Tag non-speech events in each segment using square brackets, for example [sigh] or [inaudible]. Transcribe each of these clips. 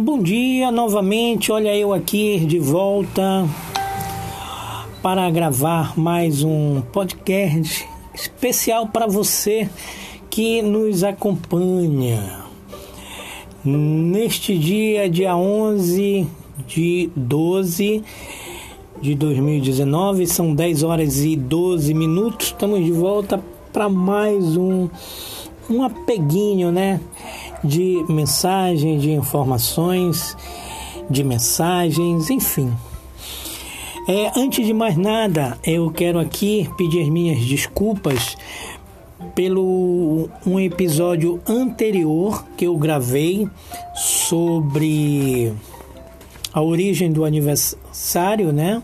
Bom dia novamente, olha eu aqui de volta para gravar mais um podcast especial para você que nos acompanha. Neste dia, dia 11 de 12 de 2019, são 10 horas e 12 minutos, estamos de volta para mais um um apeguinho, né? De mensagem, de informações, de mensagens, enfim. É, antes de mais nada, eu quero aqui pedir minhas desculpas pelo um episódio anterior que eu gravei sobre a origem do aniversário, né?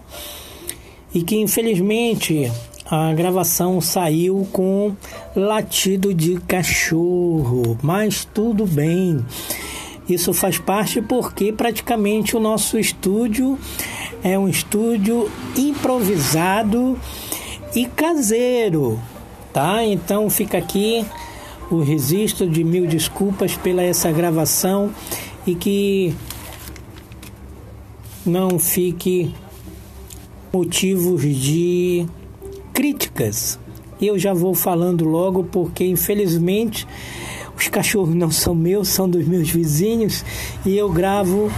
E que infelizmente a gravação saiu com latido de cachorro, mas tudo bem. Isso faz parte porque praticamente o nosso estúdio é um estúdio improvisado e caseiro, tá? Então fica aqui o registro de mil desculpas pela essa gravação e que não fique motivos de críticas. Eu já vou falando logo porque infelizmente os cachorros não são meus, são dos meus vizinhos e eu gravo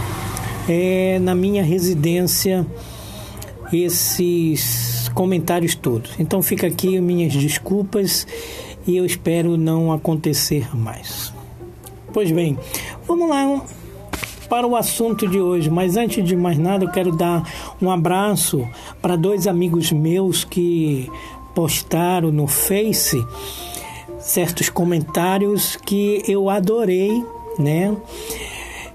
é, na minha residência esses comentários todos. Então fica aqui minhas desculpas e eu espero não acontecer mais. Pois bem, vamos lá para o assunto de hoje, mas antes de mais nada eu quero dar um abraço para dois amigos meus que postaram no Face certos comentários que eu adorei, né?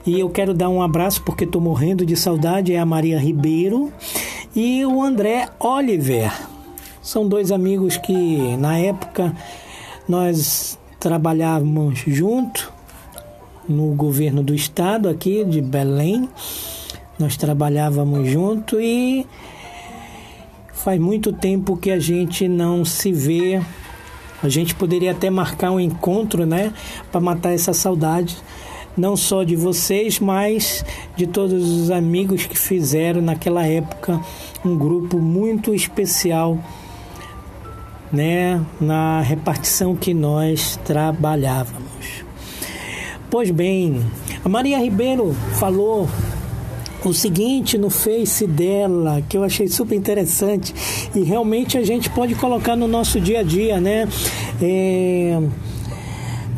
E eu quero dar um abraço porque estou morrendo de saudade, é a Maria Ribeiro e o André Oliver. São dois amigos que na época nós trabalhávamos junto no governo do estado aqui de Belém. Nós trabalhávamos junto e faz muito tempo que a gente não se vê. A gente poderia até marcar um encontro, né, para matar essa saudade, não só de vocês, mas de todos os amigos que fizeram naquela época um grupo muito especial, né, na repartição que nós trabalhávamos. Pois bem, a Maria Ribeiro falou o seguinte no Face dela, que eu achei super interessante e realmente a gente pode colocar no nosso dia a dia, né? É...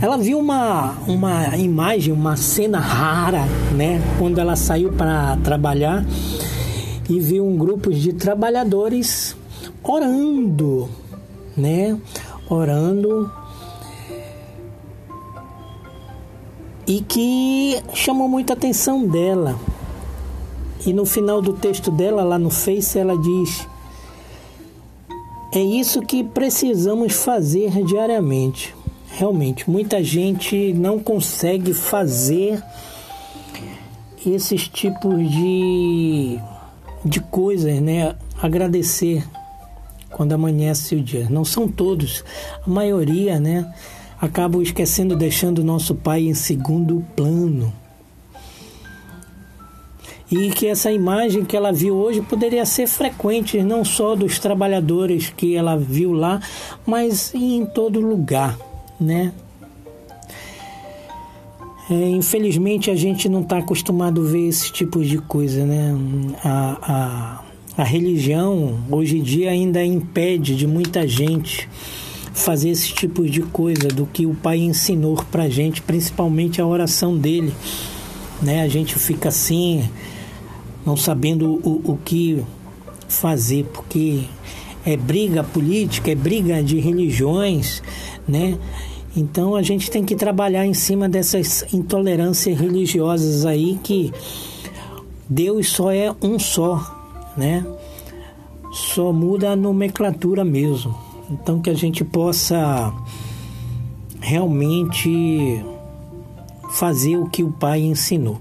Ela viu uma, uma imagem, uma cena rara, né? Quando ela saiu para trabalhar e viu um grupo de trabalhadores orando, né? Orando e que chamou muita atenção dela. E no final do texto dela, lá no Face, ela diz: É isso que precisamos fazer diariamente. Realmente, muita gente não consegue fazer esses tipos de, de coisas, né? Agradecer quando amanhece o dia. Não são todos, a maioria, né? Acabam esquecendo, deixando nosso pai em segundo plano. E que essa imagem que ela viu hoje poderia ser frequente, não só dos trabalhadores que ela viu lá, mas em todo lugar, né? É, infelizmente a gente não está acostumado a ver esse tipo de coisa, né? A, a, a religião hoje em dia ainda impede de muita gente fazer esse tipo de coisa do que o Pai ensinou para gente, principalmente a oração dele. Né? A gente fica assim, não sabendo o, o que fazer, porque é briga política, é briga de religiões, né? Então a gente tem que trabalhar em cima dessas intolerâncias religiosas aí que Deus só é um só, né? Só muda a nomenclatura mesmo. Então que a gente possa realmente fazer o que o Pai ensinou.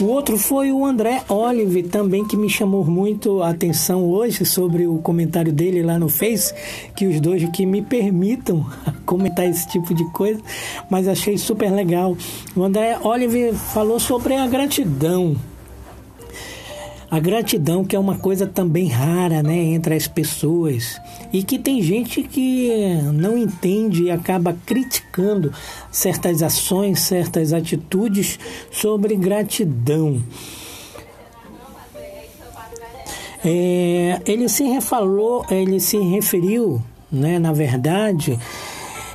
O outro foi o André Olive, também que me chamou muito a atenção hoje sobre o comentário dele lá no Face, que os dois que me permitam [laughs] comentar esse tipo de coisa, mas achei super legal. O André Olive falou sobre a gratidão. A gratidão que é uma coisa também rara, né, entre as pessoas e que tem gente que não entende e acaba criticando certas ações, certas atitudes sobre gratidão. É, ele se refalou, ele se referiu, né, na verdade,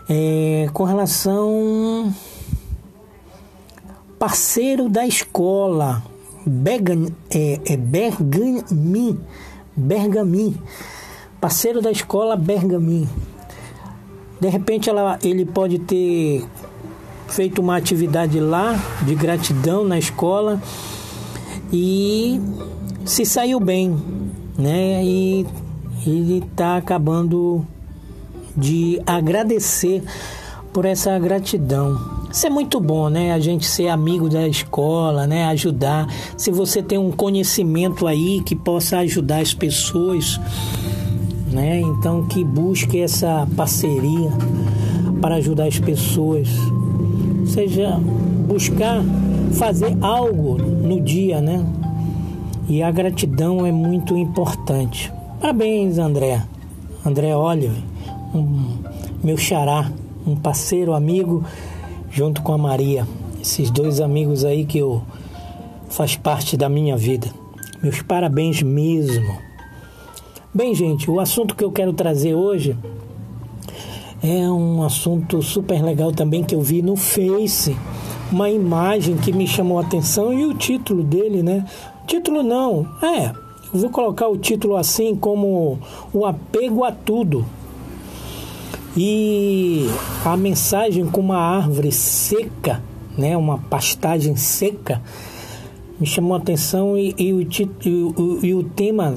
é, com relação parceiro da escola, Bergan, é, é Bergamin, Bergamin, parceiro da escola Bergamin. De repente ela, ele pode ter feito uma atividade lá de gratidão na escola e se saiu bem, né? E ele está acabando de agradecer por essa gratidão. Isso é muito bom, né? A gente ser amigo da escola, né? Ajudar. Se você tem um conhecimento aí que possa ajudar as pessoas, né? Então que busque essa parceria para ajudar as pessoas. Seja buscar fazer algo no dia, né? E a gratidão é muito importante. Parabéns, André. André Olive, um, meu xará, um parceiro, amigo junto com a Maria, esses dois amigos aí que eu faz parte da minha vida. Meus parabéns mesmo. Bem, gente, o assunto que eu quero trazer hoje é um assunto super legal também que eu vi no Face, uma imagem que me chamou a atenção e o título dele, né? título não, é, eu vou colocar o título assim como o apego a tudo. E a mensagem com uma árvore seca, né, uma pastagem seca, me chamou a atenção e, e, o, e, o, e o tema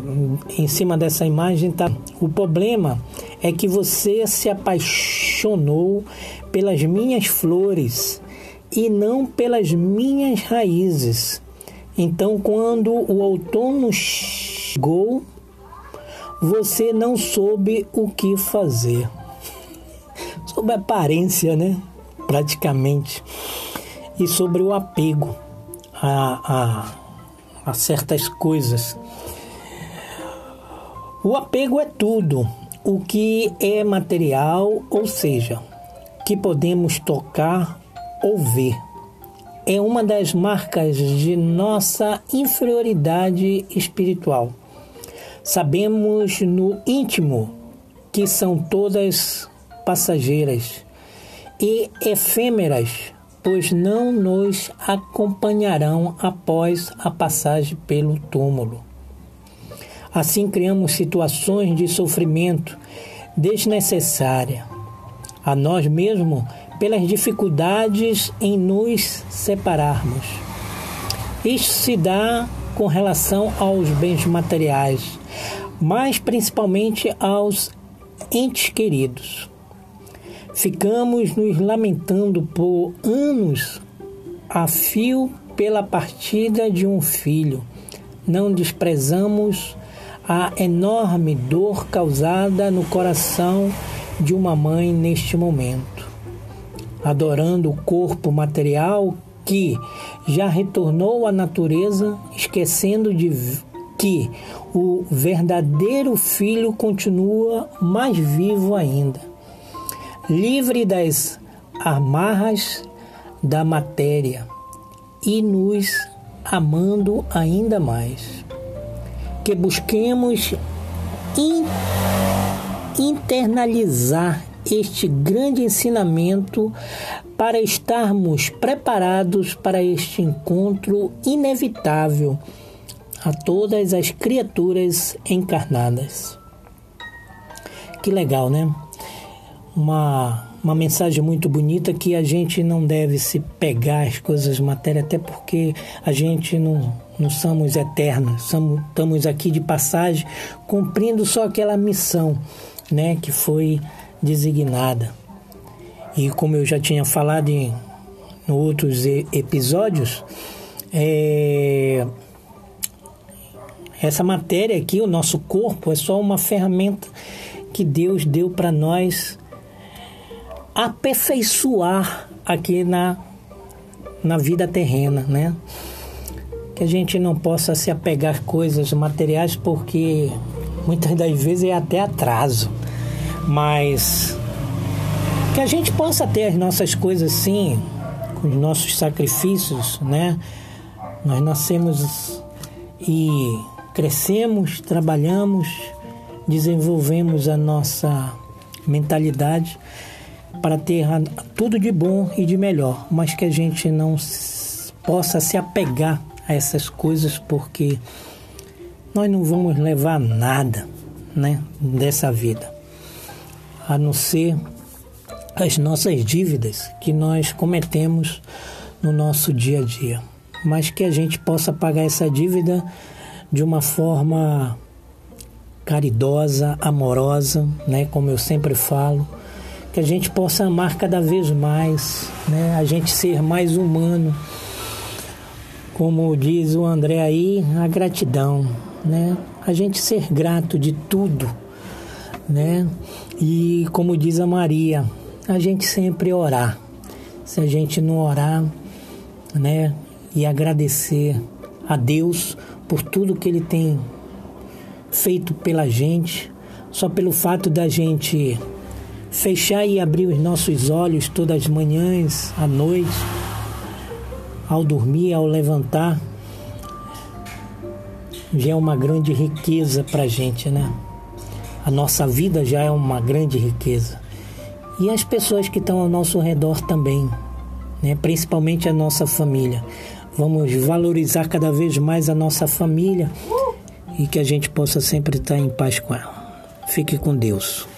em cima dessa imagem tá. O problema é que você se apaixonou pelas minhas flores e não pelas minhas raízes. Então, quando o outono chegou, você não soube o que fazer sobre a aparência, né? Praticamente. E sobre o apego a, a, a certas coisas. O apego é tudo o que é material, ou seja, que podemos tocar ou ver. É uma das marcas de nossa inferioridade espiritual. Sabemos no íntimo que são todas passageiras e efêmeras, pois não nos acompanharão após a passagem pelo túmulo. Assim criamos situações de sofrimento desnecessária a nós mesmos pelas dificuldades em nos separarmos. Isso se dá com relação aos bens materiais, mas principalmente aos entes queridos. Ficamos nos lamentando por anos a fio pela partida de um filho. Não desprezamos a enorme dor causada no coração de uma mãe neste momento. Adorando o corpo material que já retornou à natureza, esquecendo de que o verdadeiro filho continua mais vivo ainda livre das amarras da matéria e nos amando ainda mais. Que busquemos in, internalizar este grande ensinamento para estarmos preparados para este encontro inevitável a todas as criaturas encarnadas. Que legal, né? Uma, uma mensagem muito bonita que a gente não deve se pegar as coisas matéria, até porque a gente não, não somos eternos, somos, estamos aqui de passagem, cumprindo só aquela missão né, que foi designada. E como eu já tinha falado em, em outros episódios, é, essa matéria aqui, o nosso corpo, é só uma ferramenta que Deus deu para nós aperfeiçoar aqui na, na vida terrena, né? Que a gente não possa se apegar a coisas materiais porque muitas das vezes é até atraso, mas que a gente possa ter as nossas coisas sim, com os nossos sacrifícios, né? Nós nascemos e crescemos, trabalhamos, desenvolvemos a nossa mentalidade para ter tudo de bom e de melhor, mas que a gente não possa se apegar a essas coisas porque nós não vamos levar nada, né, dessa vida, a não ser as nossas dívidas que nós cometemos no nosso dia a dia, mas que a gente possa pagar essa dívida de uma forma caridosa, amorosa, né, como eu sempre falo, que a gente possa amar cada vez mais, né, a gente ser mais humano. Como diz o André aí, a gratidão, né? A gente ser grato de tudo, né? E como diz a Maria, a gente sempre orar. Se a gente não orar, né, e agradecer a Deus por tudo que Ele tem feito pela gente, só pelo fato da gente fechar e abrir os nossos olhos todas as manhãs, à noite, ao dormir, ao levantar, já é uma grande riqueza para a gente, né? A nossa vida já é uma grande riqueza e as pessoas que estão ao nosso redor também, né? principalmente a nossa família. Vamos valorizar cada vez mais a nossa família e que a gente possa sempre estar em paz com ela. Fique com Deus.